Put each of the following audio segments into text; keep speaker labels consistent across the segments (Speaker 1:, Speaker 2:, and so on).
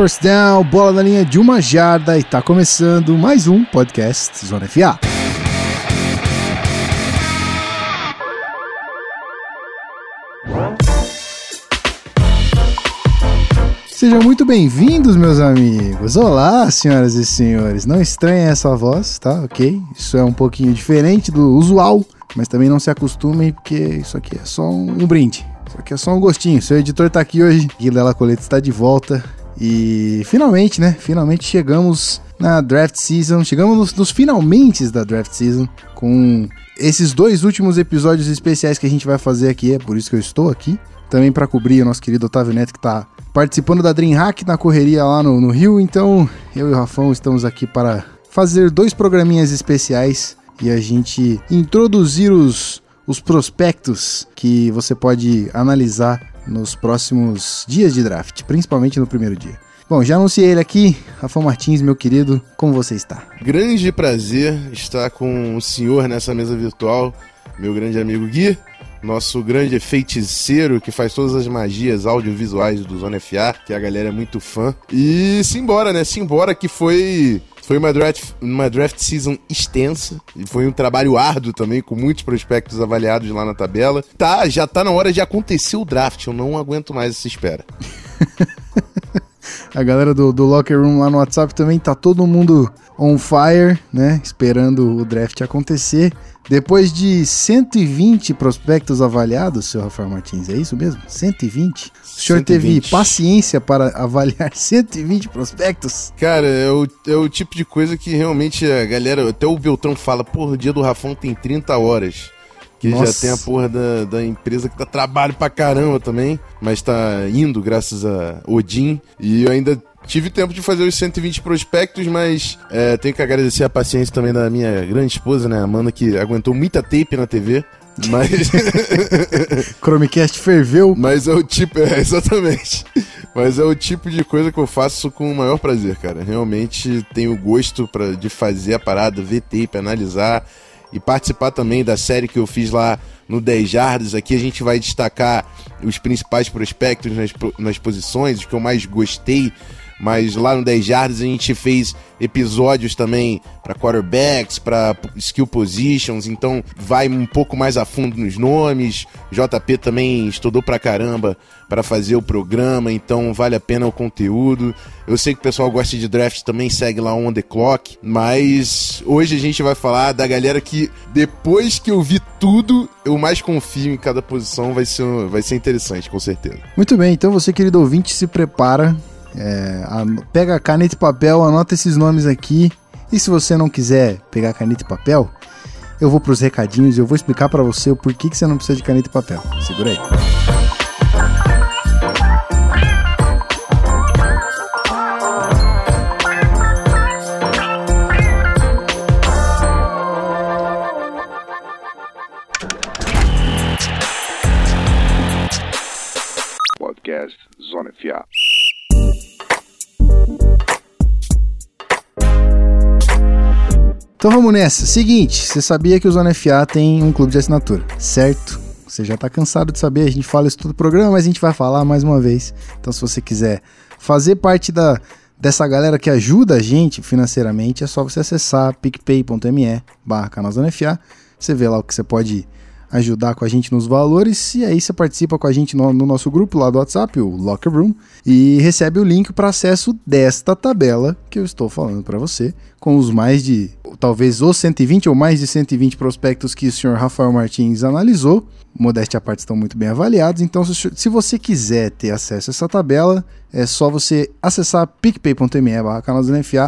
Speaker 1: First down, bola na linha de uma jarda e tá começando mais um podcast Zona FA. Sejam muito bem-vindos, meus amigos. Olá, senhoras e senhores. Não estranhem essa voz, tá? Ok? Isso é um pouquinho diferente do usual, mas também não se acostumem, porque isso aqui é só um, brinde. Isso aqui é só um gostinho. Seu editor tá aqui hoje. Guilherme Coleta está de volta. E finalmente, né? Finalmente chegamos na draft season. Chegamos nos, nos finalmente da draft season com esses dois últimos episódios especiais que a gente vai fazer aqui. É por isso que eu estou aqui. Também para cobrir o nosso querido Otávio Neto, que está participando da Dreamhack na correria lá no, no Rio. Então, eu e o Rafão estamos aqui para fazer dois programinhas especiais e a gente introduzir os, os prospectos que você pode analisar nos próximos dias de draft, principalmente no primeiro dia. Bom, já anunciei ele aqui, Rafael Martins, meu querido, como você está?
Speaker 2: Grande prazer estar com o senhor nessa mesa virtual, meu grande amigo Gui nosso grande feiticeiro que faz todas as magias audiovisuais do Zona FA, que a galera é muito fã. E simbora, né? Simbora que foi foi uma draft, uma draft season extensa e foi um trabalho árduo também, com muitos prospectos avaliados lá na tabela. Tá, já tá na hora de acontecer o draft, eu não aguento mais essa espera.
Speaker 1: A galera do, do Locker Room lá no WhatsApp também tá todo mundo on fire, né? Esperando o draft acontecer. Depois de 120 prospectos avaliados, seu Rafael Martins, é isso mesmo? 120? O senhor 120. teve paciência para avaliar 120 prospectos?
Speaker 2: Cara, é o, é o tipo de coisa que realmente a galera, até o Beltrão fala, porra, o dia do Rafão tem 30 horas. Que Nossa. já tem a porra da, da empresa que dá trabalho pra caramba também, mas tá indo graças a Odin. E eu ainda Tive tempo de fazer os 120 prospectos, mas é, tenho que agradecer a paciência também da minha grande esposa, né, Amanda, que aguentou muita tape na TV. Mas.
Speaker 1: Chromecast ferveu.
Speaker 2: Mas é o tipo. É, exatamente. Mas é o tipo de coisa que eu faço com o maior prazer, cara. Realmente tenho gosto pra, de fazer a parada, ver tape, analisar e participar também da série que eu fiz lá no 10 Jardas. Aqui a gente vai destacar os principais prospectos nas, nas posições, os que eu mais gostei mas lá no 10 Jardas a gente fez episódios também para quarterbacks, para skill positions, então vai um pouco mais a fundo nos nomes. JP também estudou pra caramba para fazer o programa, então vale a pena o conteúdo. Eu sei que o pessoal gosta de draft também, segue lá on the clock, mas hoje a gente vai falar da galera que depois que eu vi tudo, eu mais confio em cada posição, vai ser, vai ser interessante, com certeza.
Speaker 1: Muito bem, então você querido ouvinte, se prepara é, a, pega caneta e papel, anota esses nomes aqui. E se você não quiser pegar caneta e papel, eu vou para os recadinhos e eu vou explicar para você o porquê que você não precisa de caneta e papel. Segura aí.
Speaker 2: Podcast Zona FA.
Speaker 1: Então vamos nessa. Seguinte, você sabia que o Zona FA tem um clube de assinatura, certo? Você já está cansado de saber, a gente fala isso todo no programa, mas a gente vai falar mais uma vez. Então se você quiser fazer parte da, dessa galera que ajuda a gente financeiramente, é só você acessar picpay.me barra Você vê lá o que você pode ajudar com a gente nos valores. E aí você participa com a gente no, no nosso grupo lá do WhatsApp, o Locker Room, e recebe o link para acesso desta tabela que eu estou falando para você, com os mais de, talvez os 120 ou mais de 120 prospectos que o senhor Rafael Martins analisou. Modéstia à parte estão muito bem avaliados, então se, você quiser ter acesso a essa tabela, é só você acessar picpay.me barra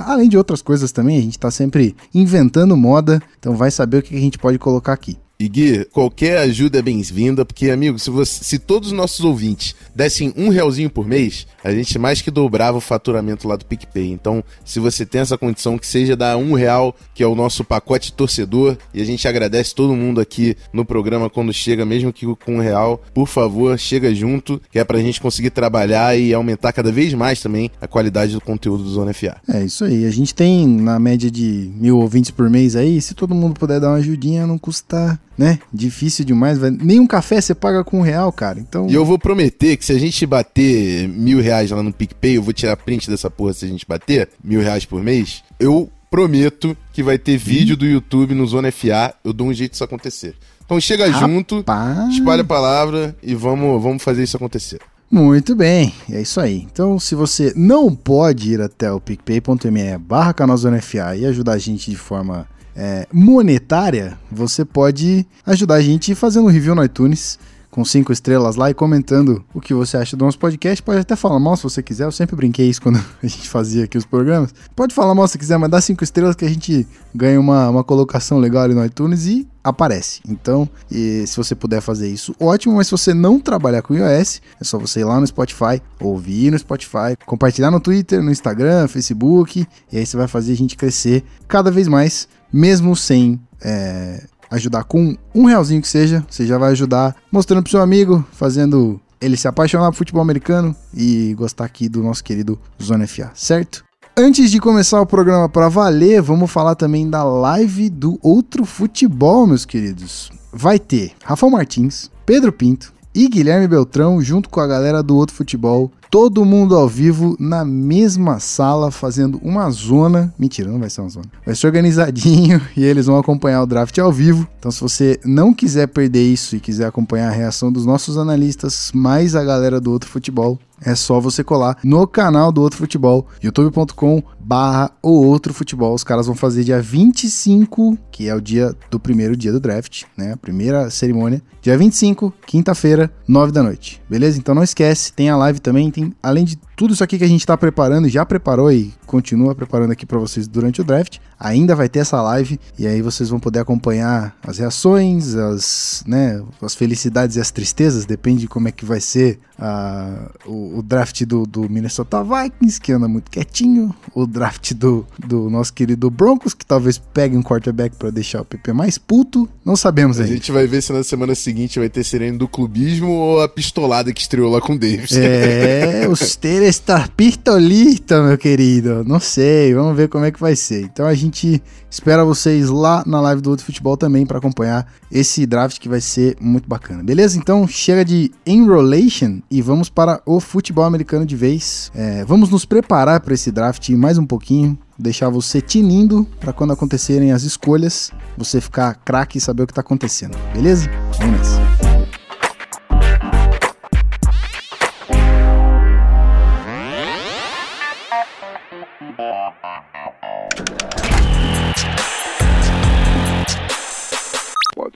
Speaker 1: além de outras coisas também, a gente está sempre inventando moda, então vai saber o que a gente pode colocar aqui.
Speaker 2: E Gui, qualquer ajuda é bem-vinda, porque, amigo, se, você, se todos os nossos ouvintes dessem um realzinho por mês, a gente mais que dobrava o faturamento lá do PicPay. Então, se você tem essa condição, que seja dar um real, que é o nosso pacote torcedor, e a gente agradece todo mundo aqui no programa quando chega, mesmo que com um real, por favor, chega junto, que é pra gente conseguir trabalhar e aumentar cada vez mais também a qualidade do conteúdo do Zona FA.
Speaker 1: É isso aí. A gente tem na média de mil ouvintes por mês aí, se todo mundo puder dar uma ajudinha, não custa né? Difícil demais, velho. Nem um café você paga com um real, cara. Então.
Speaker 2: E eu vou prometer que se a gente bater mil reais lá no PicPay, eu vou tirar print dessa porra se a gente bater mil reais por mês. Eu prometo que vai ter vídeo do YouTube no Zona FA. Eu dou um jeito disso acontecer. Então chega
Speaker 1: Rapaz.
Speaker 2: junto, espalha a palavra e vamos, vamos fazer isso acontecer.
Speaker 1: Muito bem, é isso aí. Então, se você não pode ir até o picpay.me barra canalzonefa e ajudar a gente de forma é, monetária, você pode ajudar a gente fazendo um review no iTunes com cinco estrelas lá e comentando o que você acha do nosso podcast. Pode até falar mal se você quiser. Eu sempre brinquei isso quando a gente fazia aqui os programas. Pode falar mal se quiser, mas dá cinco estrelas que a gente ganha uma, uma colocação legal ali no iTunes e aparece. Então, se você puder fazer isso, ótimo. Mas se você não trabalhar com iOS, é só você ir lá no Spotify, ouvir no Spotify, compartilhar no Twitter, no Instagram, Facebook. E aí você vai fazer a gente crescer cada vez mais, mesmo sem. É, ajudar com um realzinho que seja, você já vai ajudar mostrando pro seu amigo, fazendo ele se apaixonar por futebol americano e gostar aqui do nosso querido Zona FA, certo? Antes de começar o programa para valer, vamos falar também da live do Outro Futebol, meus queridos. Vai ter Rafael Martins, Pedro Pinto e Guilherme Beltrão junto com a galera do Outro Futebol todo mundo ao vivo na mesma sala fazendo uma zona. Mentira, não vai ser uma zona. Vai ser organizadinho e eles vão acompanhar o draft ao vivo. Então, se você não quiser perder isso e quiser acompanhar a reação dos nossos analistas, mais a galera do outro futebol, é só você colar no canal do Outro Futebol, youtube.com barra o Outro Futebol. Os caras vão fazer dia 25, que é o dia do primeiro dia do draft, né? A primeira cerimônia. Dia 25, quinta-feira, 9 da noite. Beleza? Então não esquece, tem a live também, tem além de tudo isso aqui que a gente está preparando, já preparou e continua preparando aqui para vocês durante o draft. Ainda vai ter essa live e aí vocês vão poder acompanhar as reações, as, né, as felicidades e as tristezas, depende de como é que vai ser uh, o, o, draft do, do, Minnesota Vikings, que anda muito quietinho, o draft do, do nosso querido Broncos, que talvez pegue um quarterback para deixar o PP mais puto, não sabemos
Speaker 2: ainda.
Speaker 1: A
Speaker 2: gente vai ver se na semana seguinte vai ter sereno do clubismo ou a pistolada que estreou lá com o Davis.
Speaker 1: É, os teres está pistolista, meu querido. Não sei, vamos ver como é que vai ser. Então a gente espera vocês lá na live do Outro Futebol também para acompanhar esse draft que vai ser muito bacana. Beleza? Então chega de enrolation e vamos para o futebol americano de vez. É, vamos nos preparar para esse draft mais um pouquinho. Deixar você tinindo para quando acontecerem as escolhas, você ficar craque e saber o que está acontecendo. Beleza? Vamos nessa.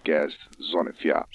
Speaker 3: Podcast Zona FA.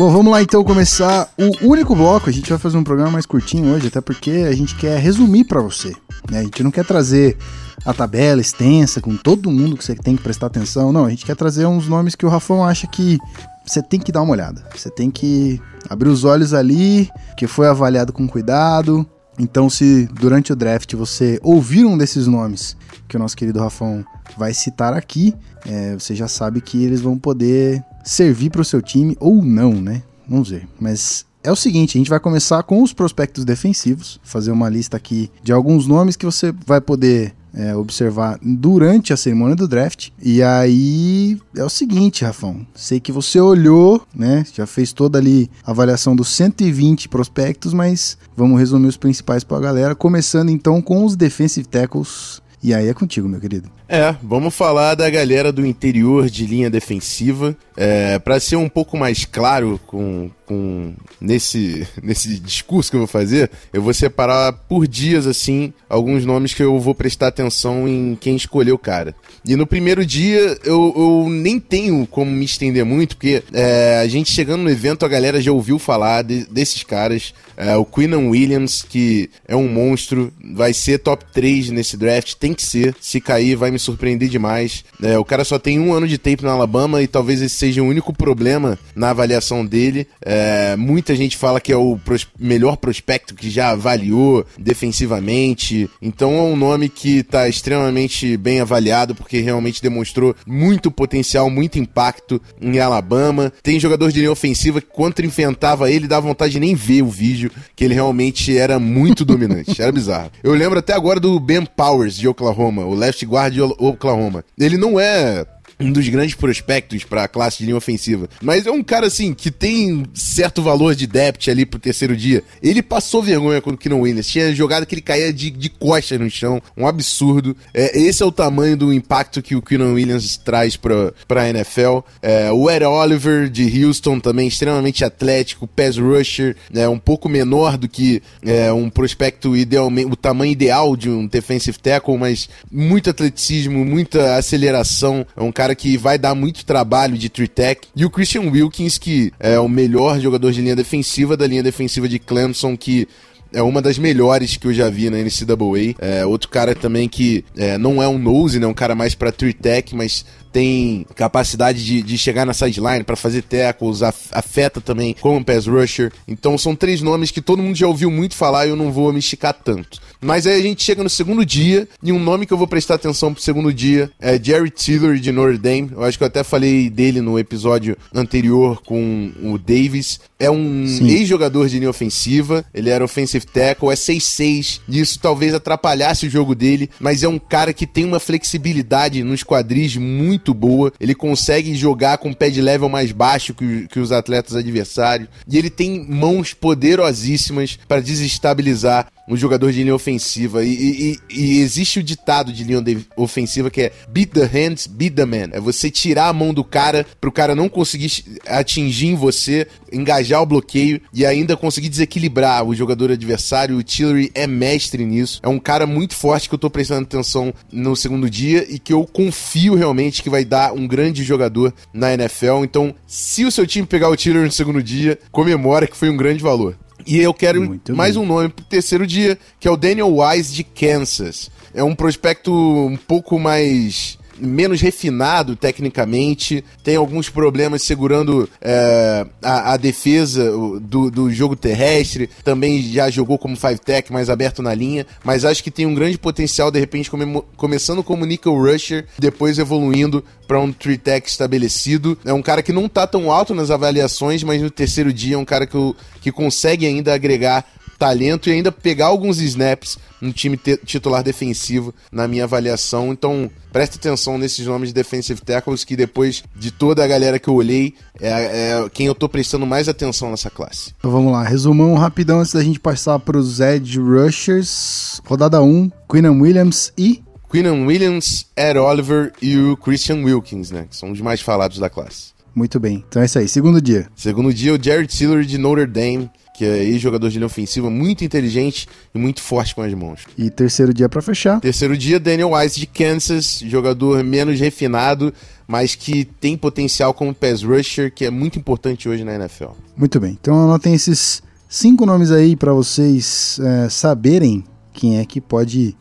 Speaker 1: Bom, vamos lá então começar o único bloco. A gente vai fazer um programa mais curtinho hoje, até porque a gente quer resumir para você. Né? A gente não quer trazer a tabela extensa com todo mundo que você tem que prestar atenção. Não, a gente quer trazer uns nomes que o Rafão acha que você tem que dar uma olhada. Você tem que abrir os olhos ali, que foi avaliado com cuidado. Então, se durante o draft você ouvir um desses nomes que o nosso querido Rafão vai citar aqui, é, você já sabe que eles vão poder servir para o seu time ou não, né? Vamos ver. Mas é o seguinte, a gente vai começar com os prospectos defensivos, fazer uma lista aqui de alguns nomes que você vai poder é, observar durante a cerimônia do draft. E aí é o seguinte, Rafão. Sei que você olhou, né? Já fez toda ali a avaliação dos 120 prospectos, mas vamos resumir os principais para a galera. Começando então com os defensive tackles. E aí é contigo, meu querido.
Speaker 2: É, vamos falar da galera do interior de linha defensiva. É, para ser um pouco mais claro com, com nesse, nesse discurso que eu vou fazer, eu vou separar por dias assim alguns nomes que eu vou prestar atenção em quem escolheu o cara. E no primeiro dia eu, eu nem tenho como me estender muito, porque é, a gente chegando no evento a galera já ouviu falar de, desses caras. É, o Quinnan Williams, que é um monstro, vai ser top 3 nesse draft, tem tem que ser. Se cair, vai me surpreender demais. É, o cara só tem um ano de tape na Alabama e talvez esse seja o único problema na avaliação dele. É, muita gente fala que é o pros melhor prospecto que já avaliou defensivamente. Então é um nome que está extremamente bem avaliado porque realmente demonstrou muito potencial, muito impacto em Alabama. Tem jogador de linha ofensiva que quando enfrentava ele dá vontade de nem ver o vídeo, que ele realmente era muito dominante. Era bizarro. Eu lembro até agora do Ben Powers de Oklahoma, o left guard Oklahoma. Ele não é um dos grandes prospectos para a classe de linha ofensiva. Mas é um cara, assim, que tem certo valor de depth ali pro terceiro dia. Ele passou vergonha com o Keenan Williams. Tinha jogado que ele caía de, de costas no chão. Um absurdo. É, esse é o tamanho do impacto que o Keenan Williams traz pra, pra NFL. É, o Ed Oliver de Houston também extremamente atlético. Pass rusher, é um pouco menor do que é, um prospecto idealmente, o tamanho ideal de um defensive tackle, mas muito atleticismo, muita aceleração. É um cara cara que vai dar muito trabalho de tech E o Christian Wilkins, que é o melhor jogador de linha defensiva da linha defensiva de Clemson, que é uma das melhores que eu já vi na NCAA. É, outro cara também que é, não é um nose, né? Um cara mais pra tech mas tem capacidade de, de chegar na sideline para fazer tackles, afeta também como pass rusher. Então são três nomes que todo mundo já ouviu muito falar e eu não vou me esticar tanto. Mas aí a gente chega no segundo dia, e um nome que eu vou prestar atenção pro segundo dia é Jerry Tillery de Notre Dame. Eu acho que eu até falei dele no episódio anterior com o Davis. É um ex-jogador de linha ofensiva, ele era offensive tackle, é 6'6". Isso talvez atrapalhasse o jogo dele, mas é um cara que tem uma flexibilidade nos quadris muito muito boa. Ele consegue jogar com pé de level mais baixo que, que os atletas adversários. E ele tem mãos poderosíssimas para desestabilizar um jogador de linha ofensiva. E, e, e, existe o ditado de linha ofensiva que é beat the hands, beat the man. É você tirar a mão do cara pro cara não conseguir atingir em você, engajar o bloqueio e ainda conseguir desequilibrar o jogador adversário. O Tillery é mestre nisso. É um cara muito forte que eu tô prestando atenção no segundo dia e que eu confio realmente que vai dar um grande jogador na NFL. Então, se o seu time pegar o Tillery no segundo dia, comemora que foi um grande valor. E eu quero Muito mais bem. um nome pro terceiro dia, que é o Daniel Wise de Kansas. É um prospecto um pouco mais menos refinado tecnicamente, tem alguns problemas segurando é, a, a, defesa do, do jogo terrestre, também já jogou como five tech mais aberto na linha, mas acho que tem um grande potencial, de repente, come, começando como nickel rusher, depois evoluindo para um three tech estabelecido. É um cara que não tá tão alto nas avaliações, mas no terceiro dia é um cara que, que consegue ainda agregar talento e ainda pegar alguns snaps no time titular defensivo, na minha avaliação. Então, preste atenção nesses nomes de defensive tackles que depois de toda a galera que eu olhei, é, é quem eu tô prestando mais atenção nessa classe.
Speaker 1: Então vamos lá, resumão rapidão antes da gente passar para os edge rushers. Rodada 1, Queenan Williams e
Speaker 2: Queenan Williams, Ed Oliver e o Christian Wilkins, né? Que são os mais falados da classe.
Speaker 1: Muito bem. Então é isso aí. Segundo dia.
Speaker 2: Segundo dia, o Jared Tiller de Notre Dame que é ex-jogador de linha ofensiva, muito inteligente e muito forte com as mãos.
Speaker 1: E terceiro dia para fechar?
Speaker 2: Terceiro dia, Daniel Wise de Kansas, jogador menos refinado, mas que tem potencial como pass rusher, que é muito importante hoje na NFL.
Speaker 1: Muito bem, então anotem esses cinco nomes aí para vocês é, saberem quem é que pode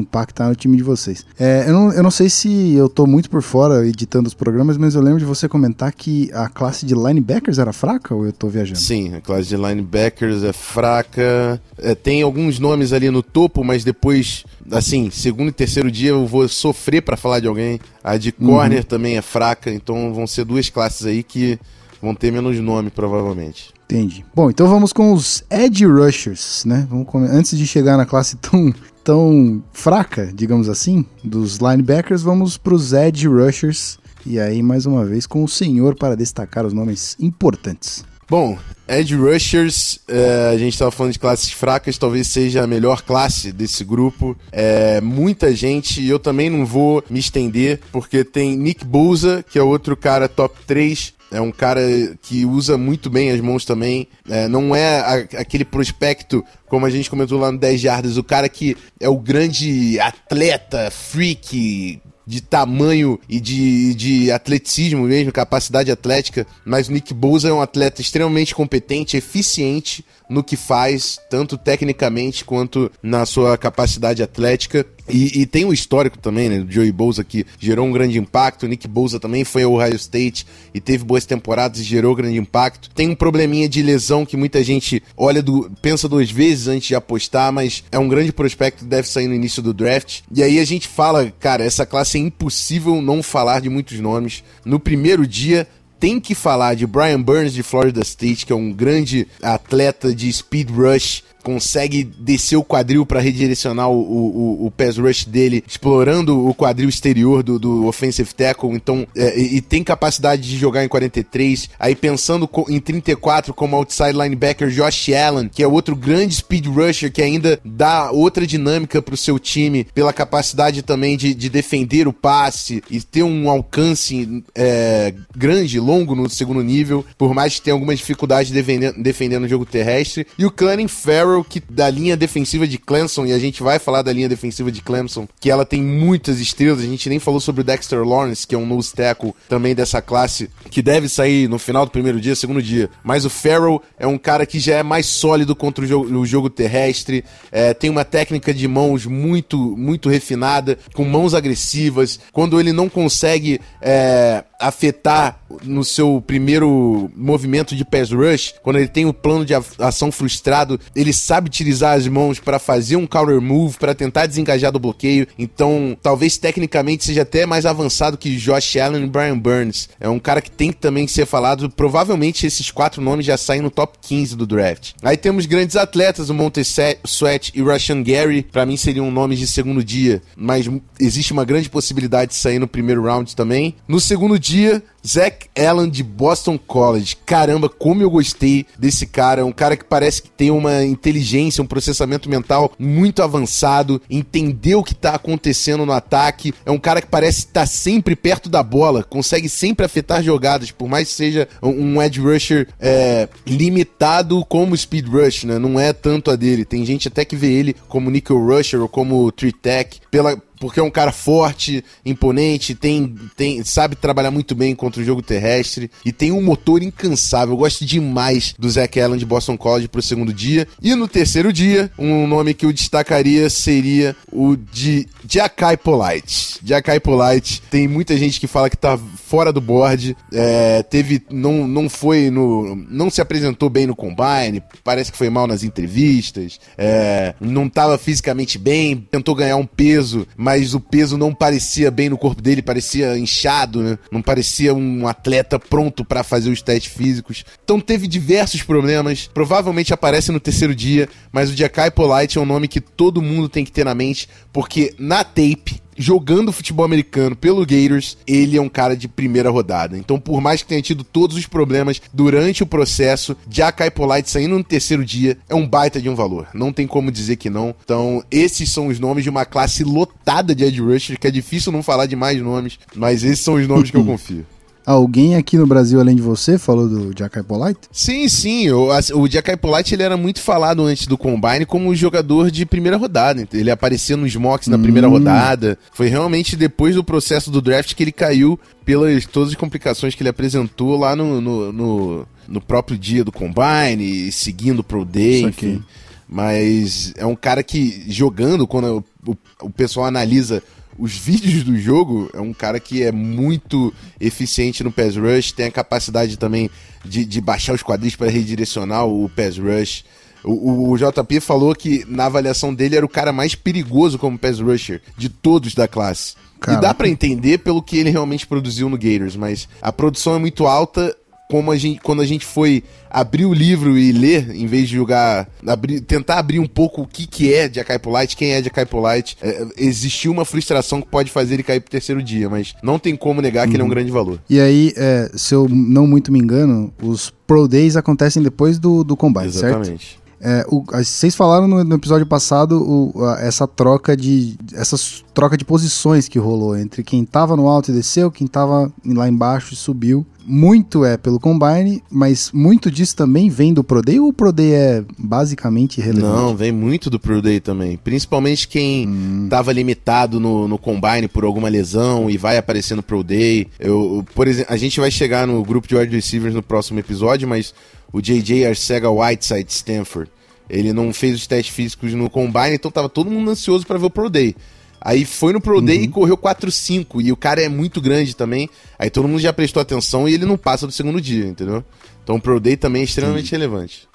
Speaker 1: impactar no time de vocês. É, eu, não, eu não sei se eu tô muito por fora editando os programas, mas eu lembro de você comentar que a classe de linebackers era fraca ou eu tô viajando?
Speaker 2: Sim, a classe de linebackers é fraca. É, tem alguns nomes ali no topo, mas depois, assim, segundo e terceiro dia eu vou sofrer para falar de alguém. A de corner uhum. também é fraca, então vão ser duas classes aí que vão ter menos nome, provavelmente.
Speaker 1: Entendi. Bom, então vamos com os Edge Rushers, né? Vamos Antes de chegar na classe tão tão fraca, digamos assim, dos linebackers, vamos para os edge rushers. E aí, mais uma vez, com o senhor para destacar os nomes importantes.
Speaker 2: Bom, Edge Rushers, é, a gente estava falando de classes fracas, talvez seja a melhor classe desse grupo. É, muita gente, e eu também não vou me estender, porque tem Nick Bouza, que é outro cara top 3, é um cara que usa muito bem as mãos também. É, não é a, aquele prospecto, como a gente comentou lá no 10 Jardas, o cara que é o grande atleta, freak, de tamanho e de, de atleticismo mesmo, capacidade atlética, mas o Nick Bosa é um atleta extremamente competente, eficiente no que faz, tanto tecnicamente quanto na sua capacidade atlética. E, e, tem um histórico também, né? O Joey Bosa que gerou um grande impacto. O Nick Bosa também foi ao Ohio State e teve boas temporadas e gerou grande impacto. Tem um probleminha de lesão que muita gente olha do, pensa duas vezes antes de apostar, mas é um grande prospecto deve sair no início do draft. E aí a gente fala, cara, essa classe é impossível não falar de muitos nomes. No primeiro dia, tem que falar de Brian Burns de Florida State, que é um grande atleta de speed rush consegue descer o quadril para redirecionar o, o, o, pass rush dele, explorando o quadril exterior do, do offensive tackle, então, é, e, tem capacidade de jogar em 43. Aí pensando em 34 como outside linebacker Josh Allen, que é outro grande speed rusher que ainda dá outra dinâmica para o seu time, pela capacidade também de, de defender o passe e ter um alcance é, grande, longo no segundo nível, por mais que tenha alguma dificuldade defendendo, defendendo o jogo terrestre. E o Cunning Farrell que da linha defensiva de Clemson, e a gente vai falar da linha defensiva de Clemson, que ela tem muitas estrelas, a gente nem falou sobre o Dexter Lawrence, que é um nose tackle também dessa classe, que deve sair no final do primeiro dia, segundo dia. Mas o Farrell é um cara que já é mais sólido contra o jogo, o jogo terrestre, é, tem uma técnica de mãos muito, muito refinada, com mãos agressivas. Quando ele não consegue é, afetar no seu primeiro movimento de pass rush, quando ele tem o um plano de ação frustrado, ele sabe utilizar as mãos para fazer um counter move, para tentar desengajar do bloqueio. Então, talvez tecnicamente seja até mais avançado que Josh Allen e Brian Burns. É um cara que tem que também ser falado. Provavelmente esses quatro nomes já saem no top 15 do draft. Aí temos grandes atletas, o Montez Sweat e Russian Gary. Para mim seriam nomes de segundo dia, mas existe uma grande possibilidade de sair no primeiro round também. No segundo dia, Zach Allen de Boston College. Caramba, como eu gostei desse cara. É um cara que parece que tem uma inteligência, um processamento mental muito avançado, entendeu o que tá acontecendo no ataque. É um cara que parece estar tá sempre perto da bola, consegue sempre afetar jogadas, por mais que seja um edge rusher é, limitado como speed rush, né? Não é tanto a dele. Tem gente até que vê ele como nickel rusher ou como three tech pela porque é um cara forte, imponente, tem, tem, sabe trabalhar muito bem contra o jogo terrestre e tem um motor incansável. Eu gosto demais do Zach Allen de Boston College pro segundo dia. E no terceiro dia, um nome que eu destacaria seria o de Jakai Polite. Jakai Polite, tem muita gente que fala que tá fora do board, é, teve, não, não foi no, não se apresentou bem no combine, parece que foi mal nas entrevistas, é, não tava fisicamente bem, tentou ganhar um peso, o peso não parecia bem no corpo dele, parecia inchado, né? Não parecia um atleta pronto para fazer os testes físicos. Então teve diversos problemas, provavelmente aparece no terceiro dia, mas o Jakai Polite é um nome que todo mundo tem que ter na mente, porque na tape jogando futebol americano pelo Gators, ele é um cara de primeira rodada. Então, por mais que tenha tido todos os problemas durante o processo, Jack Polite saindo no terceiro dia é um baita de um valor. Não tem como dizer que não. Então, esses são os nomes de uma classe lotada de Ed Rusher, que é difícil não falar de mais nomes, mas esses são os nomes que eu confio.
Speaker 1: Alguém aqui no Brasil, além de você, falou do Jackai Polite?
Speaker 2: Sim, sim. O, o Jackai Polite ele era muito falado antes do Combine como jogador de primeira rodada. Ele aparecia nos mocks na hum. primeira rodada. Foi realmente depois do processo do draft que ele caiu pelas todas as complicações que ele apresentou lá no, no, no, no próprio dia do Combine, seguindo pro Day, enfim. Mas é um cara que jogando, quando o, o, o pessoal analisa os vídeos do jogo, é um cara que é muito eficiente no pass rush, tem a capacidade também de, de baixar os quadris para redirecionar o pass rush. O, o, o, JP falou que na avaliação dele era o cara mais perigoso como pass rusher de todos da classe. Cara. E dá para entender pelo que ele realmente produziu no Gators, mas a produção é muito alta como a gente, quando a gente foi abrir o livro e ler, em vez de jogar, abrir, tentar abrir um pouco o que, que é Jackai Polite, quem é Jackai Polite, é, existiu uma frustração que pode fazer ele cair pro terceiro dia, mas não tem como negar uhum. que ele é um uhum. grande valor.
Speaker 1: E aí, é, se eu não muito me engano, os Pro Days acontecem depois do, do combate, Exatamente. certo? É, o, vocês falaram no, no episódio passado o, a, essa troca de essas troca de posições que rolou entre quem tava no alto e desceu, quem tava lá embaixo e subiu. Muito é pelo Combine, mas muito disso também vem do Pro Day ou o Pro Day é basicamente irrelevante?
Speaker 2: Não, vem muito do Pro Day também. Principalmente quem hum. tava limitado no, no Combine por alguma lesão e vai aparecer no Pro Day. Eu, por exemplo, a gente vai chegar no grupo de wide receivers no próximo episódio, mas o JJ Arcega Whiteside Stanford. Ele não fez os testes físicos no Combine, então tava todo mundo ansioso para ver o Pro Day. Aí foi no Pro Day uhum. e correu 4-5. E o cara é muito grande também. Aí todo mundo já prestou atenção e ele não passa do segundo dia, entendeu? Então o Pro Day também é extremamente Sim. relevante.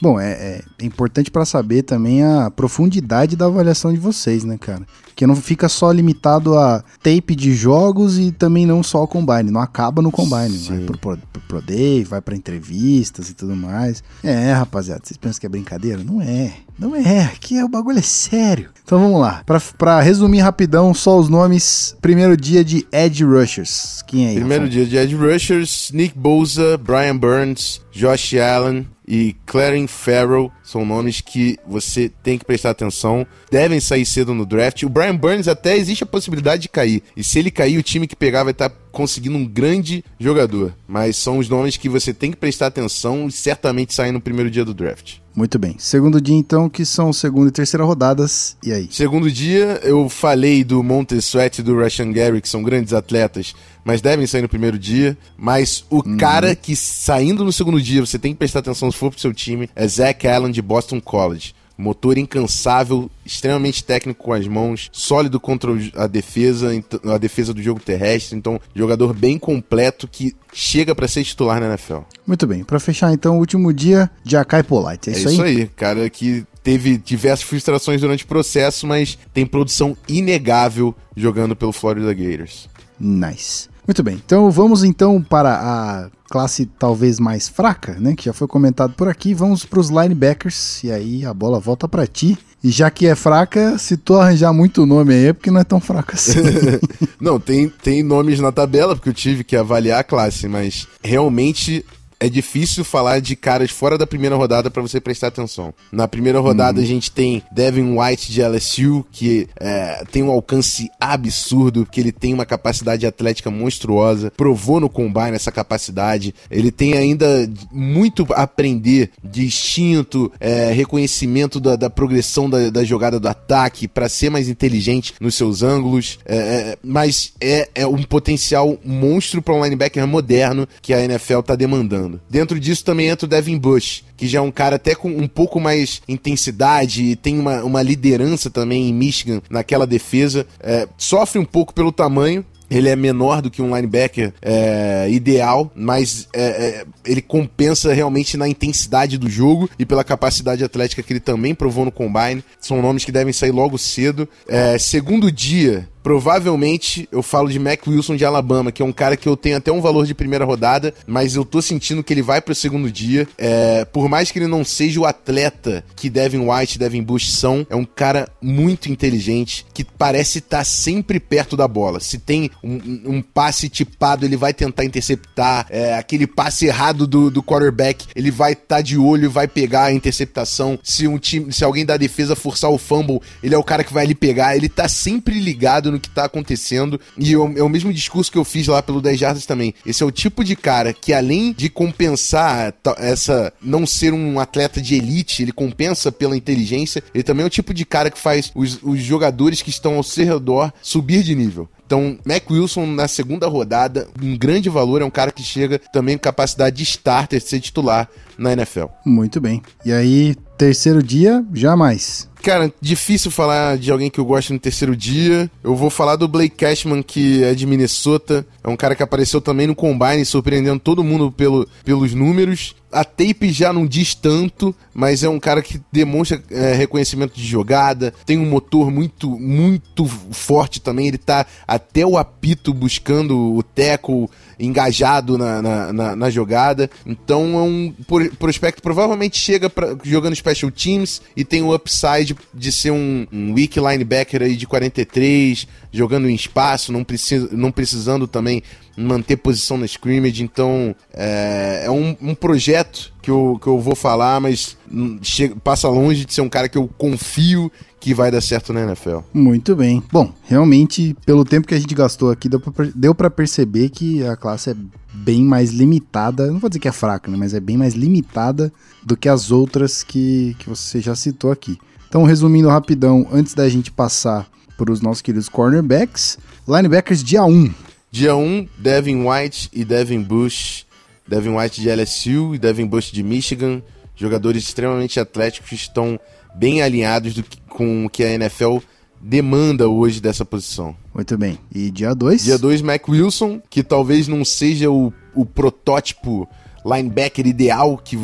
Speaker 1: Bom, é, é importante para saber também a profundidade da avaliação de vocês, né, cara? Que não fica só limitado a tape de jogos e também não só o combine. Não acaba no combine. Sim. Vai pro, pro, pro Pro Day, vai para entrevistas e tudo mais. É, rapaziada, vocês pensam que é brincadeira? Não é. Não é. Aqui é, o bagulho é sério. Então vamos lá. Pra, pra resumir rapidão, só os nomes. Primeiro dia de Edge Rushers. Quem é aí?
Speaker 2: Primeiro Rafael? dia de Edge Rushers: Nick Bosa, Brian Burns, Josh Allen e Clarence Farrell são nomes que você tem que prestar atenção. Devem sair cedo no draft. O Brian Burns até existe a possibilidade de cair. E se ele cair, o time que pegar vai estar conseguindo um grande jogador. Mas são os nomes que você tem que prestar atenção e certamente saem no primeiro dia do draft.
Speaker 1: Muito bem. Segundo dia, então, que são segunda e terceira rodadas. E aí?
Speaker 2: Segundo dia, eu falei do Montez Sweat e do Russian Gary, que são grandes atletas, mas devem sair no primeiro dia. Mas o uhum. cara que saindo no segundo dia, você tem que prestar atenção se for pro seu time, é Zach Allen de Boston College. Motor incansável, extremamente técnico com as mãos, sólido contra a defesa, a defesa do jogo terrestre. Então, jogador bem completo que chega para ser titular na NFL.
Speaker 1: Muito bem. Para fechar, então, o último dia, Jackai Polite. É, é isso, isso aí?
Speaker 2: aí, cara que teve diversas frustrações durante o processo, mas tem produção inegável jogando pelo Florida Gators.
Speaker 1: Nice. Muito bem, então vamos então para a classe talvez mais fraca, né, que já foi comentado por aqui. Vamos para os linebackers e aí a bola volta para ti. E já que é fraca, se tu arranjar muito nome aí é porque não é tão fraca assim.
Speaker 2: não, tem, tem nomes na tabela, porque eu tive que avaliar a classe, mas realmente é difícil falar de caras fora da primeira rodada para você prestar atenção. Na primeira rodada uhum. a gente tem Devin White de LSU, que é, tem um alcance absurdo, que ele tem uma capacidade atlética monstruosa, provou no combine essa capacidade. Ele tem ainda muito a aprender de instinto, é, reconhecimento da, da progressão da, da, jogada do ataque, para ser mais inteligente nos seus ângulos. É, é, mas é, é um potencial monstro para um linebacker moderno que a NFL tá demandando. Dentro disso também entra o Devin Bush, que já é um cara até com um pouco mais intensidade e tem uma, uma liderança também em Michigan naquela defesa. É, sofre um pouco pelo tamanho, ele é menor do que um linebacker é, ideal, mas é, é, ele compensa realmente na intensidade do jogo e pela capacidade atlética que ele também provou no combine. São nomes que devem sair logo cedo. É, segundo dia, Provavelmente eu falo de Mac Wilson de Alabama, que é um cara que eu tenho até um valor de primeira rodada, mas eu tô sentindo que ele vai pro segundo dia. É, por mais que ele não seja o atleta que Devin White e Devin Bush são, é um cara muito inteligente, que parece estar tá sempre perto da bola. Se tem um, um passe tipado, ele vai tentar interceptar. É, aquele passe errado do, do quarterback, ele vai estar tá de olho e vai pegar a interceptação. Se um time, se alguém da defesa forçar o fumble, ele é o cara que vai ali pegar. Ele tá sempre ligado no que tá acontecendo. E eu, é o mesmo discurso que eu fiz lá pelo 10 Jardas também. Esse é o tipo de cara que, além de compensar essa não ser um atleta de elite, ele compensa pela inteligência. Ele também é o tipo de cara que faz os, os jogadores que estão ao seu redor subir de nível. Então, Mac Wilson na segunda rodada, um grande valor, é um cara que chega também com capacidade de starter, de ser titular na NFL.
Speaker 1: Muito bem. E aí, terceiro dia, jamais.
Speaker 2: Cara, difícil falar de alguém que eu gosto no terceiro dia. Eu vou falar do Blake Cashman, que é de Minnesota. É um cara que apareceu também no Combine, surpreendendo todo mundo pelo, pelos números. A tape já não diz tanto, mas é um cara que demonstra é, reconhecimento de jogada, tem um motor muito, muito forte também. Ele tá até o apito buscando o teco engajado na, na, na, na jogada. Então é um prospecto provavelmente chega pra, jogando special teams e tem o upside de ser um, um weak linebacker aí de 43, jogando em espaço, não, precisa, não precisando também manter posição na scrimmage. Então é, é um, um, projeto que eu, que eu vou falar, mas chega, passa longe de ser um cara que eu confio que vai dar certo na NFL.
Speaker 1: Muito bem. Bom, realmente, pelo tempo que a gente gastou aqui, deu para perceber que a classe é bem mais limitada. Não vou dizer que é fraca, né, mas é bem mais limitada do que as outras que, que você já citou aqui. Então, resumindo rapidão, antes da gente passar para os nossos queridos cornerbacks, linebackers dia 1.
Speaker 2: Dia 1, Devin White e Devin Bush. Devin White de LSU e Devin Bush de Michigan. Jogadores extremamente atléticos que estão bem alinhados do, com o que a NFL demanda hoje dessa posição.
Speaker 1: Muito bem. E dia 2?
Speaker 2: Dia 2, Mac Wilson, que talvez não seja o, o protótipo linebacker ideal que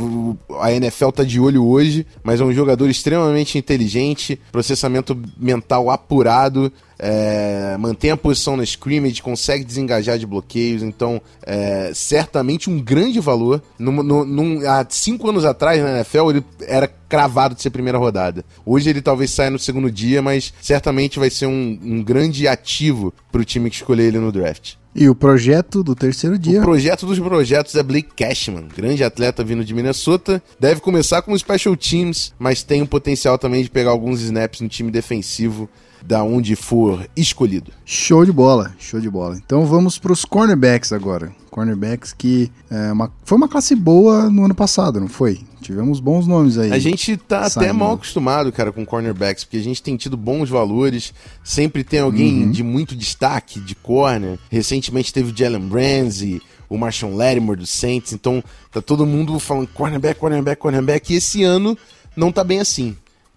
Speaker 2: a NFL tá de olho hoje, mas é um jogador extremamente inteligente, processamento mental apurado, é, mantém a posição na scrimmage, consegue desengajar de bloqueios, então é, certamente um grande valor. Num, há cinco anos atrás na NFL ele era cravado de ser primeira rodada. Hoje ele talvez saia no segundo dia, mas certamente vai ser um, um grande ativo para o time que escolher ele no draft.
Speaker 1: E o projeto do terceiro dia?
Speaker 2: O projeto dos projetos é Blake Cashman, grande atleta vindo de Minnesota. Deve começar como special teams, mas tem o potencial também de pegar alguns snaps no time defensivo da onde for escolhido.
Speaker 1: Show de bola, show de bola. Então vamos para os cornerbacks agora. Cornerbacks que é uma, foi uma classe boa no ano passado, não foi? Tivemos bons nomes aí.
Speaker 2: A gente tá saindo. até mal acostumado, cara, com cornerbacks, porque a gente tem tido bons valores, sempre tem alguém uhum. de muito destaque de corner. Recentemente teve o Jalen Ramsey, o Marshall Lattimore do Saints, então tá todo mundo falando cornerback, cornerback, cornerback, e esse ano não tá bem assim.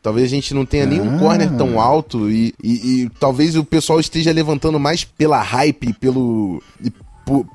Speaker 2: Talvez a gente não tenha ah. nenhum corner tão alto e, e, e, talvez o pessoal esteja levantando mais pela hype, pelo, e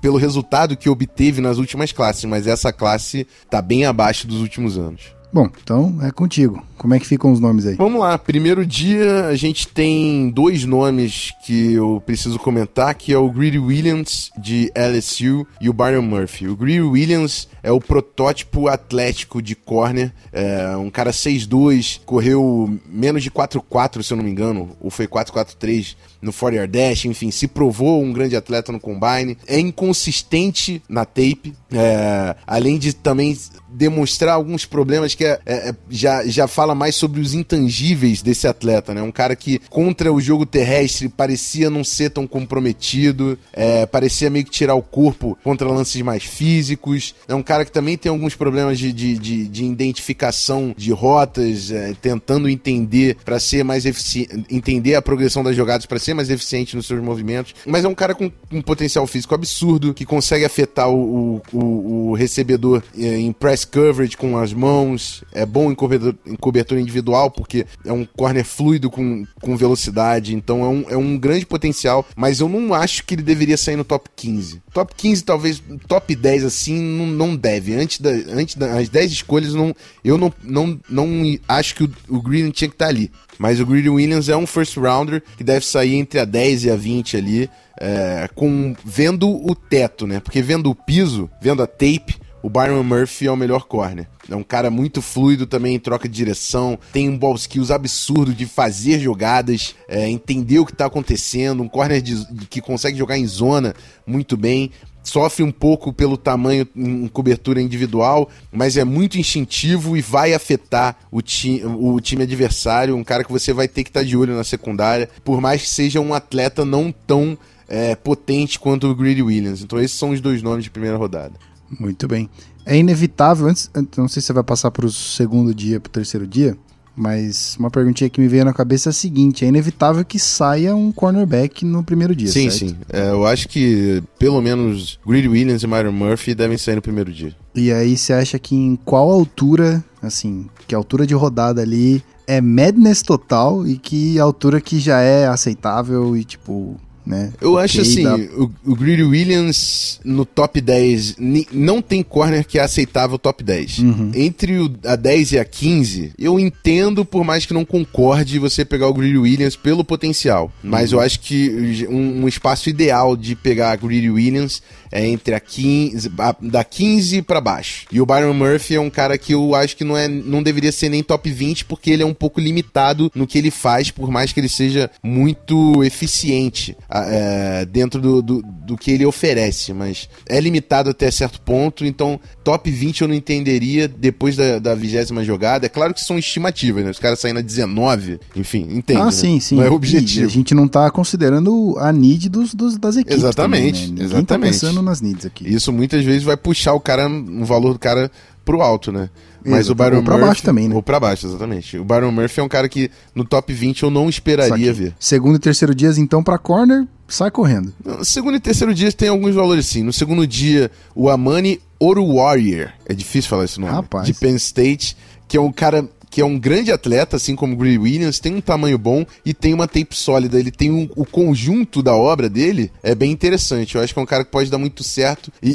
Speaker 2: pelo resultado que obteve nas últimas classes, mas essa classe tá bem abaixo dos últimos anos.
Speaker 1: Bom, então é contigo. Como é que ficam os nomes aí?
Speaker 2: Vamos lá. Primeiro dia, a gente tem dois nomes que eu preciso comentar, que é o Greedy Williams, de LSU, e o Byron Murphy. O Greedy Williams é o protótipo atlético de corner. É um cara 6'2", correu menos de 4'4", se eu não me engano, ou foi 4'4'3", no 40 yard dash, enfim, se provou um grande atleta no combine. É inconsistente na tape, é, além de também demonstrar alguns problemas que é, é, é, já, já fala mais sobre os intangíveis desse atleta, né? Um cara que contra o jogo terrestre parecia não ser tão comprometido, é, parecia meio que tirar o corpo contra lances mais físicos. É um cara que também tem alguns problemas de, de, de, de identificação de rotas, é, tentando entender para ser mais eficiente, entender a progressão das jogadas para ser mais eficiente nos seus movimentos. Mas é um cara com um potencial físico absurdo que consegue afetar o, o, o recebedor é, em press coverage com as mãos, é bom em cobertura, em cobertura individual, porque é um corner fluido com, com velocidade, então é um, é um grande potencial, mas eu não acho que ele deveria sair no top 15. Top 15, talvez, top 10 assim, não, não deve. Antes, da, antes das 10 escolhas, não, eu não, não, não acho que o, o Green tinha que estar tá ali. Mas o Greedy Williams é um first rounder que deve sair entre a 10 e a 20 ali, é, com vendo o teto, né? Porque vendo o piso, vendo a tape, o Byron Murphy é o melhor corner. É um cara muito fluido também em troca de direção, tem um ball skills absurdo de fazer jogadas, é, entender o que está acontecendo, um corner de, que consegue jogar em zona muito bem. Sofre um pouco pelo tamanho em cobertura individual, mas é muito instintivo e vai afetar o, ti o time adversário. Um cara que você vai ter que estar tá de olho na secundária, por mais que seja um atleta não tão é, potente quanto o Greedy Williams. Então, esses são os dois nomes de primeira rodada.
Speaker 1: Muito bem. É inevitável, antes, não sei se você vai passar para o segundo dia, para o terceiro dia, mas uma perguntinha que me veio na cabeça é a seguinte: é inevitável que saia um cornerback no primeiro dia.
Speaker 2: Sim,
Speaker 1: certo?
Speaker 2: sim. É, eu acho que pelo menos Greedy Williams e Myron Murphy devem sair no primeiro dia.
Speaker 1: E aí você acha que em qual altura, assim, que altura de rodada ali é madness total e que altura que já é aceitável e tipo né?
Speaker 2: Eu okay, acho assim, dá... o, o Greedy Williams no top 10, não tem corner que é aceitável top 10. Uhum. Entre o, a 10 e a 15, eu entendo, por mais que não concorde, você pegar o Greedy Williams pelo potencial. Mas uhum. eu acho que um, um espaço ideal de pegar a Greedy Williams é entre a 15, a, da 15 para baixo. E o Byron Murphy é um cara que eu acho que não, é, não deveria ser nem top 20, porque ele é um pouco limitado no que ele faz, por mais que ele seja muito eficiente é, dentro do, do, do, que ele oferece. Mas é limitado até certo ponto, então top 20 eu não entenderia depois da, da vigésima jogada. É claro que são estimativas, né? Os caras saindo a 19, enfim, entende. Ah,
Speaker 1: né? sim, sim. Não é objetivo. E a gente não tá considerando a need dos, dos das equipes.
Speaker 2: Exatamente,
Speaker 1: também, né?
Speaker 2: exatamente. Tá
Speaker 1: pensando nas needs aqui.
Speaker 2: Isso muitas vezes vai puxar o cara, o valor do cara pro alto, né? Mas Exato. o Byron ou pra
Speaker 1: Murphy, baixo também, né?
Speaker 2: Ou pra baixo, exatamente. O Byron Murphy é um cara que no top 20 eu não esperaria ver.
Speaker 1: Segundo e terceiro dias, então, pra corner, sai correndo.
Speaker 2: No segundo e terceiro dias tem alguns valores sim. No segundo dia, o Amani Oru Warrior. É difícil falar esse nome.
Speaker 1: Rapaz.
Speaker 2: De Penn State, que é um cara que é um grande atleta, assim como o Greedy Williams, tem um tamanho bom e tem uma tape sólida. Ele tem um, o conjunto da obra dele é bem interessante. Eu acho que é um cara que pode dar muito certo. E,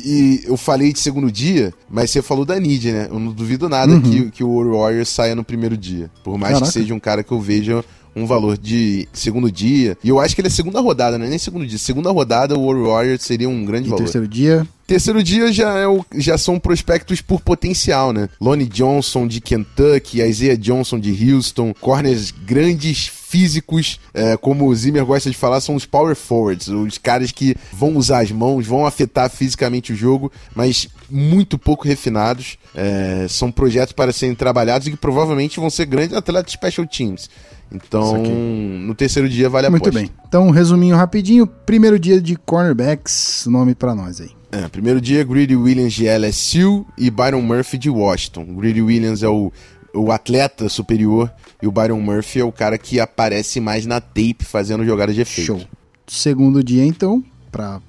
Speaker 2: e eu falei de segundo dia, mas você falou da Nid, né? Eu não duvido nada uhum. que, que o Warriors saia no primeiro dia. Por mais Caraca. que seja um cara que eu veja um valor de segundo dia. E eu acho que ele é segunda rodada, né? Nem segundo dia. Segunda rodada, o Warriors seria um grande
Speaker 1: e
Speaker 2: valor.
Speaker 1: terceiro dia?
Speaker 2: Terceiro dia já, é o, já são prospectos por potencial, né? Lonnie Johnson de Kentucky, Isaiah Johnson de Houston, corners grandes, físicos, é, como o Zimmer gosta de falar, são os power forwards, os caras que vão usar as mãos, vão afetar fisicamente o jogo, mas muito pouco refinados. É, são projetos para serem trabalhados e que provavelmente vão ser grandes atletas special teams. Então, no terceiro dia vale a
Speaker 1: Muito bem. Então, um resuminho rapidinho. Primeiro dia de cornerbacks, nome para nós aí.
Speaker 2: É, primeiro dia, Greedy Williams de LSU e Byron Murphy de Washington. Greedy Williams é o, o atleta superior e o Byron Murphy é o cara que aparece mais na tape fazendo jogadas de efeito. Show.
Speaker 1: Segundo dia, então, para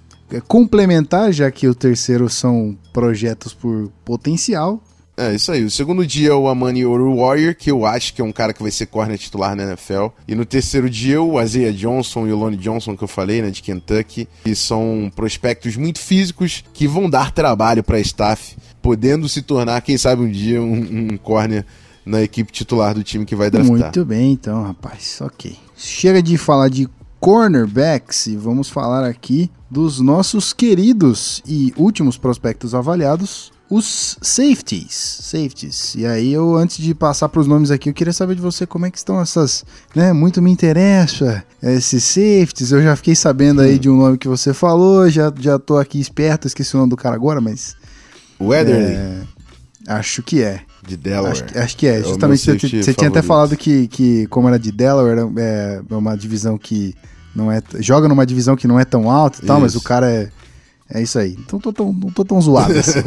Speaker 1: complementar, já que o terceiro são projetos por potencial,
Speaker 2: é, isso aí. O segundo dia o Amani Oru Warrior, que eu acho que é um cara que vai ser corner titular na NFL. E no terceiro dia o Isaiah Johnson e o Lonnie Johnson, que eu falei, né, de Kentucky, que são prospectos muito físicos que vão dar trabalho para staff, podendo se tornar, quem sabe um dia, um, um corner na equipe titular do time que vai draftar.
Speaker 1: Muito bem, então, rapaz. Ok. Chega de falar de cornerbacks e vamos falar aqui dos nossos queridos e últimos prospectos avaliados, os safeties. Safeties. E aí eu, antes de passar para os nomes aqui, eu queria saber de você como é que estão essas, né? Muito me interessa esses safeties. Eu já fiquei sabendo aí de um nome que você falou, já, já tô aqui esperto, esqueci o nome do cara agora, mas...
Speaker 2: Weatherly. É,
Speaker 1: acho que é.
Speaker 2: De Delaware.
Speaker 1: Acho, acho que é. é Justamente você, você tinha até falado que, que, como era de Delaware, é, uma divisão que não é. Joga numa divisão que não é tão alta e tal, mas o cara é é isso aí. Então tô tão, não tô tão zoado assim.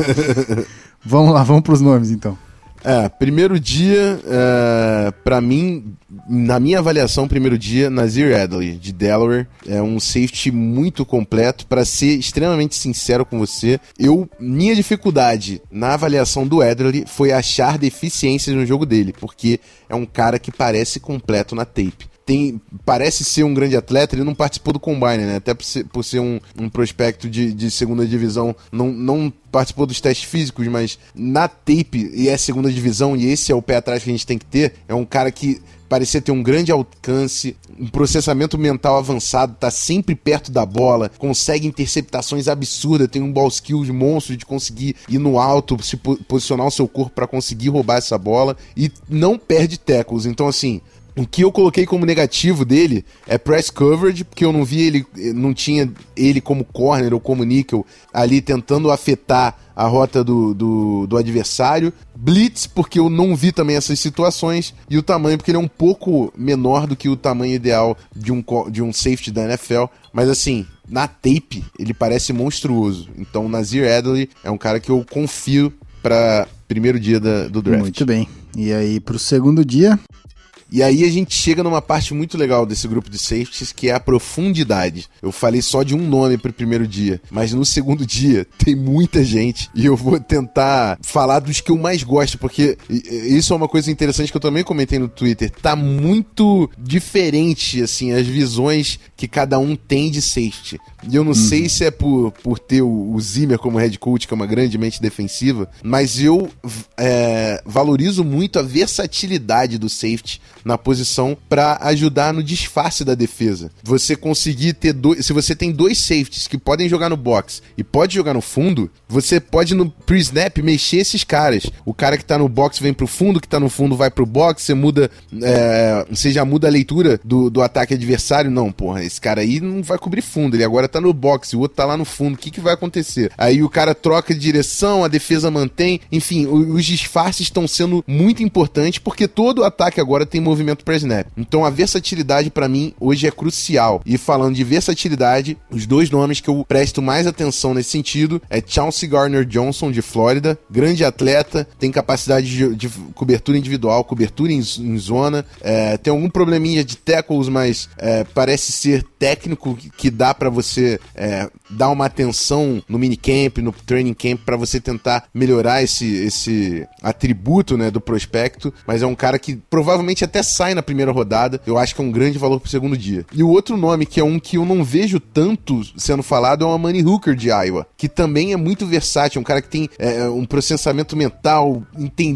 Speaker 1: vamos lá, vamos pros nomes então.
Speaker 2: É, primeiro dia, é, para mim, na minha avaliação, primeiro dia, Nazir Adley, de Delaware, é um safety muito completo. Para ser extremamente sincero com você, eu minha dificuldade na avaliação do Adley foi achar deficiências no jogo dele, porque é um cara que parece completo na tape tem, parece ser um grande atleta, ele não participou do Combine, né? Até por ser, por ser um, um prospecto de, de segunda divisão, não, não participou dos testes físicos, mas na tape, e é segunda divisão, e esse é o pé atrás que a gente tem que ter, é um cara que parecia ter um grande alcance, um processamento mental avançado, tá sempre perto da bola, consegue interceptações absurdas, tem um ball skills monstro de conseguir ir no alto, se posicionar o seu corpo para conseguir roubar essa bola e não perde tackles. Então assim, o que eu coloquei como negativo dele é press coverage, porque eu não vi ele, não tinha ele como corner ou como nickel ali tentando afetar a rota do, do, do, adversário. Blitz, porque eu não vi também essas situações. E o tamanho, porque ele é um pouco menor do que o tamanho ideal de um, de um safety da NFL. Mas assim, na tape, ele parece monstruoso. Então, Nazir Adley é um cara que eu confio para primeiro dia da, do draft.
Speaker 1: Muito bem. E aí, para o segundo dia,
Speaker 2: e aí a gente chega numa parte muito legal desse grupo de safeties, que é a profundidade. Eu falei só de um nome pro primeiro dia, mas no segundo dia tem muita gente e eu vou tentar falar dos que eu mais gosto, porque isso é uma coisa interessante que eu também comentei no Twitter. Tá muito diferente, assim, as visões que cada um tem de safety. E eu não uhum. sei se é por, por ter o, o Zimmer como head coach, que é uma grande mente defensiva, mas eu é, valorizo muito a versatilidade do safety na posição para ajudar no disfarce da defesa. Você conseguir ter dois. Se você tem dois safeties que podem jogar no box e pode jogar no fundo, você pode no pre-snap mexer esses caras. O cara que tá no box vem pro fundo, que tá no fundo vai pro box, você muda. É, você já muda a leitura do, do ataque adversário. Não, porra, esse cara aí não vai cobrir fundo. Ele agora tá no box, o outro tá lá no fundo. O que, que vai acontecer? Aí o cara troca de direção, a defesa mantém. Enfim, os disfarces estão sendo muito importantes porque todo ataque agora tem movimento para snap. Então a versatilidade para mim hoje é crucial. E falando de versatilidade, os dois nomes que eu presto mais atenção nesse sentido é Chauncey Garner Johnson de Flórida, grande atleta, tem capacidade de, de cobertura individual, cobertura em, em zona, é, tem algum probleminha de tackles, mas é, parece ser técnico que dá para você você é, dar uma atenção no minicamp, no training camp, para você tentar melhorar esse, esse atributo né, do prospecto. Mas é um cara que provavelmente até sai na primeira rodada. Eu acho que é um grande valor pro segundo dia. E o outro nome, que é um que eu não vejo tanto sendo falado, é o Amani Hooker de Iowa, que também é muito versátil, um cara que tem é, um processamento mental,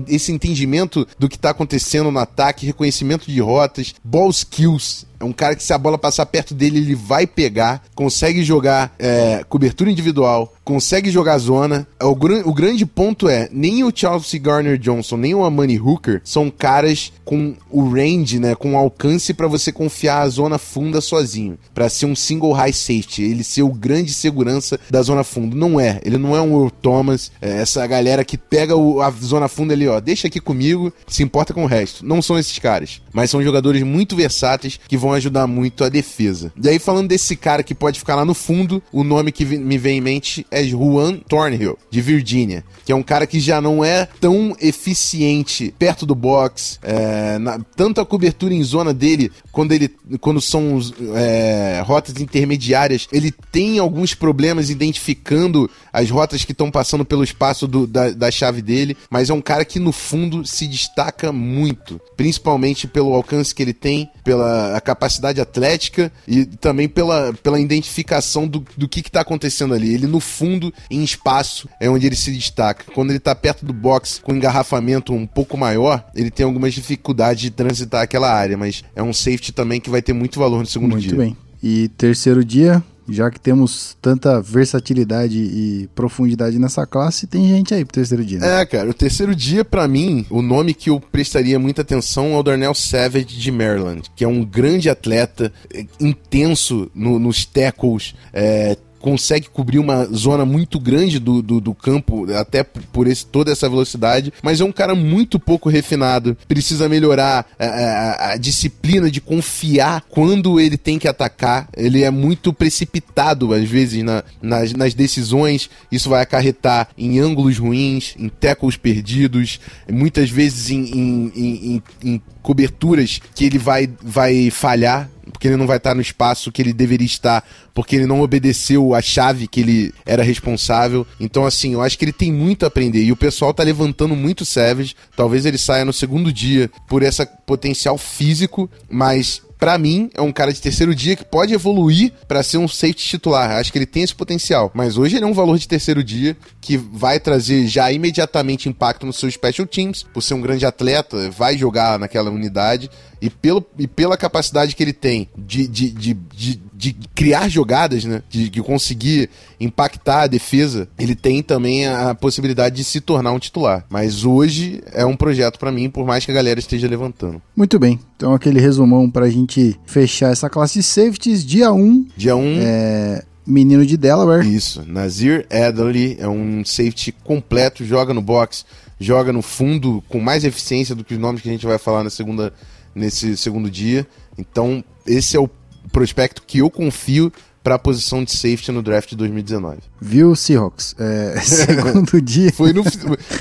Speaker 2: esse entendimento do que está acontecendo no ataque, reconhecimento de rotas, ball skills. É um cara que se a bola passar perto dele, ele vai pegar, consegue jogar é, cobertura individual, consegue jogar zona. O, o, grande ponto é, nem o Chelsea Garner Johnson, nem o Amani Hooker são caras com o range, né, com o alcance para você confiar a zona funda sozinho, para ser um single high safety, ele ser o grande segurança da zona funda. Não é, ele não é um Will Thomas, é essa galera que pega o, a zona funda ali, ó, deixa aqui comigo, se importa com o resto. Não são esses caras, mas são jogadores muito versáteis que vão ajudar muito a defesa. E aí falando desse cara que pode ficar lá no fundo, o nome que me vem em mente é Juan Thornhill, de Virgínia, que é um cara que já não é tão eficiente perto do box, é, na, tanto a cobertura em zona dele, quando ele quando são é, rotas intermediárias, ele tem alguns problemas identificando as rotas que estão passando pelo espaço do, da, da chave dele, mas é um cara que no fundo se destaca muito, principalmente pelo alcance que ele tem, pela capacidade atlética e também pela, pela identificação do, do que está acontecendo ali. Ele no fundo fundo, em espaço, é onde ele se destaca. Quando ele está perto do box com engarrafamento um pouco maior, ele tem algumas dificuldades de transitar aquela área, mas é um safety também que vai ter muito valor no segundo
Speaker 1: muito
Speaker 2: dia.
Speaker 1: Muito bem. E terceiro dia, já que temos tanta versatilidade e profundidade nessa classe, tem gente aí pro terceiro dia.
Speaker 2: Né? É, cara, o terceiro dia, para mim, o nome que eu prestaria muita atenção é o Darnell Savage de Maryland, que é um grande atleta, é, intenso no, nos tackles, é, consegue cobrir uma zona muito grande do, do, do campo, até por esse, toda essa velocidade, mas é um cara muito pouco refinado, precisa melhorar a, a, a disciplina de confiar quando ele tem que atacar, ele é muito precipitado às vezes na, nas, nas decisões, isso vai acarretar em ângulos ruins, em tackles perdidos, muitas vezes em, em, em, em coberturas que ele vai, vai falhar porque ele não vai estar no espaço que ele deveria estar, porque ele não obedeceu a chave que ele era responsável. Então, assim, eu acho que ele tem muito a aprender. E o pessoal tá levantando muito o Savage. Talvez ele saia no segundo dia por esse potencial físico, mas para mim, é um cara de terceiro dia que pode evoluir para ser um safety titular. Acho que ele tem esse potencial. Mas hoje ele é um valor de terceiro dia que vai trazer já imediatamente impacto no seu special teams, por ser um grande atleta, vai jogar naquela unidade e, pelo, e pela capacidade que ele tem de, de, de, de, de criar jogadas, né? De, de, conseguir impactar a defesa, ele tem também a, possibilidade de se tornar um titular. Mas hoje é um projeto para mim, por mais que a galera esteja levantando.
Speaker 1: Muito bem. Então, aquele resumão pra gente fechar essa classe de safeties. Dia 1.
Speaker 2: Dia 1.
Speaker 1: É menino de Delaware.
Speaker 2: Isso, Nazir Adderley é um safety completo, joga no box, joga no fundo com mais eficiência do que os nomes que a gente vai falar na segunda nesse segundo dia. Então, esse é o prospecto que eu confio para a posição de safety no draft de 2019.
Speaker 1: Viu, Seahawks? É, segundo dia.
Speaker 2: foi no,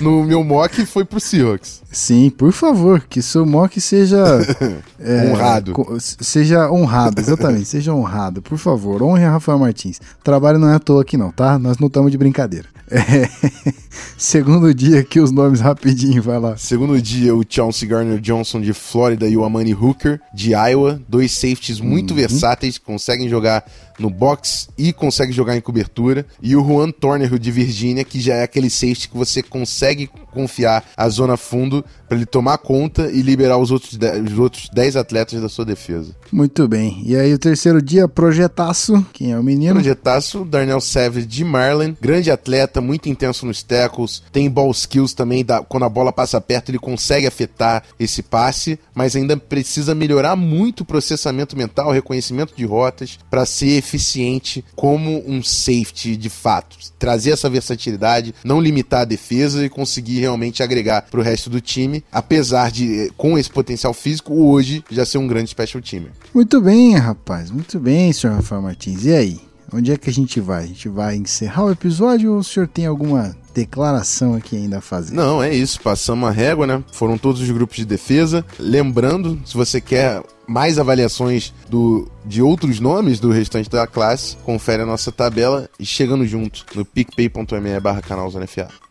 Speaker 2: no meu mock, foi pro Seahawks.
Speaker 1: Sim, por favor, que seu mock seja.
Speaker 2: é, honrado.
Speaker 1: Seja honrado, exatamente, seja honrado, por favor. Honre a Rafael Martins. Trabalho não é à toa aqui, não, tá? Nós não estamos de brincadeira. É, segundo dia aqui, os nomes rapidinho, vai lá.
Speaker 2: Segundo dia, o Chauncey Garner Johnson de Flórida e o Amani Hooker de Iowa. Dois safeties muito uhum. versáteis, conseguem jogar no box e conseguem jogar em cobertura. E o Juan Turner de Virgínia, que já é aquele safety que você consegue confiar a zona fundo para ele tomar conta e liberar os outros, os outros 10 atletas da sua defesa.
Speaker 1: Muito bem. E aí o terceiro dia, projetaço. Quem é o menino?
Speaker 2: Projetaço, Darnell Savage de Maryland. Grande atleta, muito intenso nos tackles. Tem ball skills também. Da, quando a bola passa perto, ele consegue afetar esse passe. Mas ainda precisa melhorar muito o processamento mental, reconhecimento de rotas, para ser eficiente como um safety de fato. Trazer essa versatilidade, não limitar a defesa e conseguir realmente agregar para o resto do time apesar de, com esse potencial físico, hoje já ser um grande special teamer.
Speaker 1: Muito bem, rapaz, muito bem, senhor Rafael Martins. E aí? Onde é que a gente vai? A gente vai encerrar o episódio ou o senhor tem alguma declaração aqui ainda a fazer?
Speaker 2: Não, é isso. Passamos a régua, né? Foram todos os grupos de defesa. Lembrando, se você quer mais avaliações do, de outros nomes do restante da classe, confere a nossa tabela e chegando junto no picpay.me barra canal.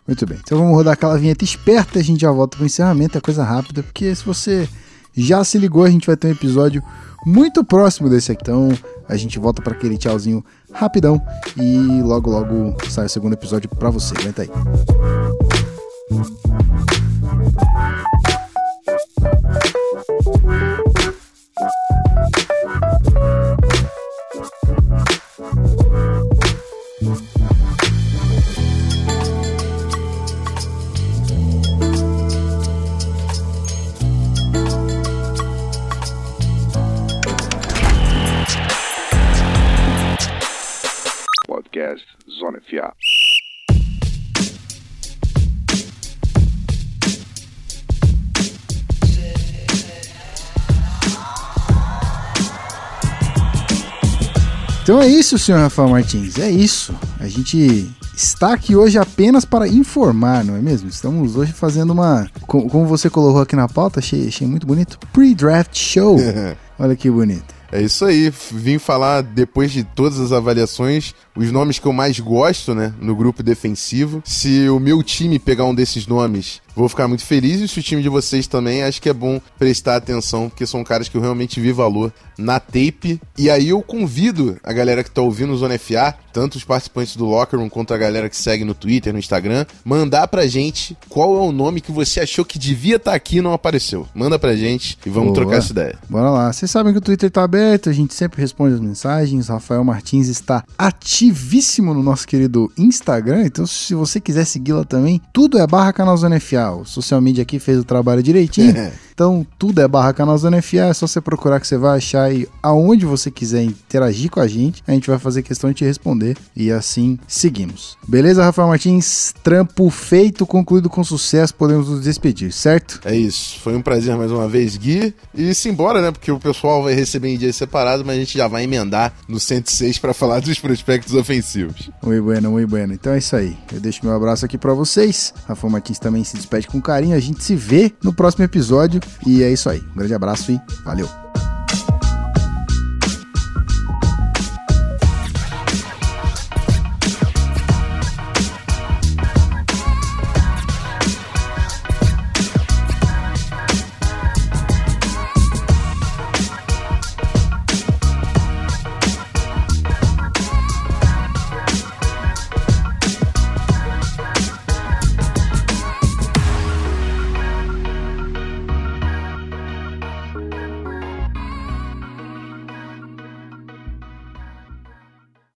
Speaker 1: Muito bem, então vamos rodar aquela vinheta esperta a gente já volta pro encerramento, é coisa rápida, porque se você já se ligou, a gente vai ter um episódio muito próximo desse aqui. Então a gente volta para aquele tchauzinho rapidão e logo logo sai o segundo episódio para você. Aguenta aí. Isso, senhor Rafael Martins, é isso. A gente está aqui hoje apenas para informar, não é mesmo? Estamos hoje fazendo uma. co- Como você colocou aqui na pauta, achei, achei muito bonito. Pre-draft show. Olha que bonito.
Speaker 2: É isso aí, vim falar depois de todas as avaliações, os nomes que eu mais gosto, né, no grupo defensivo. Se o meu time pegar um desses nomes, vou ficar muito feliz e se o time de vocês também, acho que é bom prestar atenção, porque são caras que eu realmente vi valor na tape. E aí eu convido a galera que tá ouvindo o Zona FA, tanto os participantes do Locker Room quanto a galera que segue no Twitter, no Instagram, mandar pra gente qual é o nome que você achou que devia estar aqui e não apareceu. Manda pra gente e vamos
Speaker 1: Boa.
Speaker 2: trocar essa ideia.
Speaker 1: Bora lá. Vocês sabem que o Twitter tá aberto, a gente sempre responde as mensagens. Rafael Martins está ativíssimo no nosso querido Instagram, então se você quiser segui lá também, tudo é barra canal Zona FA. O social media aqui fez o trabalho direitinho. Então, tudo é barra canal Zona FA, é só você procurar que você vai achar aí aonde você quiser interagir com a gente. A gente vai fazer questão de te responder e assim seguimos. Beleza, Rafael Martins? Trampo feito, concluído com sucesso, podemos nos despedir, certo?
Speaker 2: É isso. Foi um prazer mais uma vez, Gui. E simbora, né? Porque o pessoal vai receber em dias separados, mas a gente já vai emendar no 106 para falar dos prospectos ofensivos.
Speaker 1: Muito bueno, muito bueno. Então é isso aí. Eu deixo meu abraço aqui pra vocês. Rafael Martins também se despede com carinho. A gente se vê no próximo episódio. E é isso aí. Um grande abraço e valeu.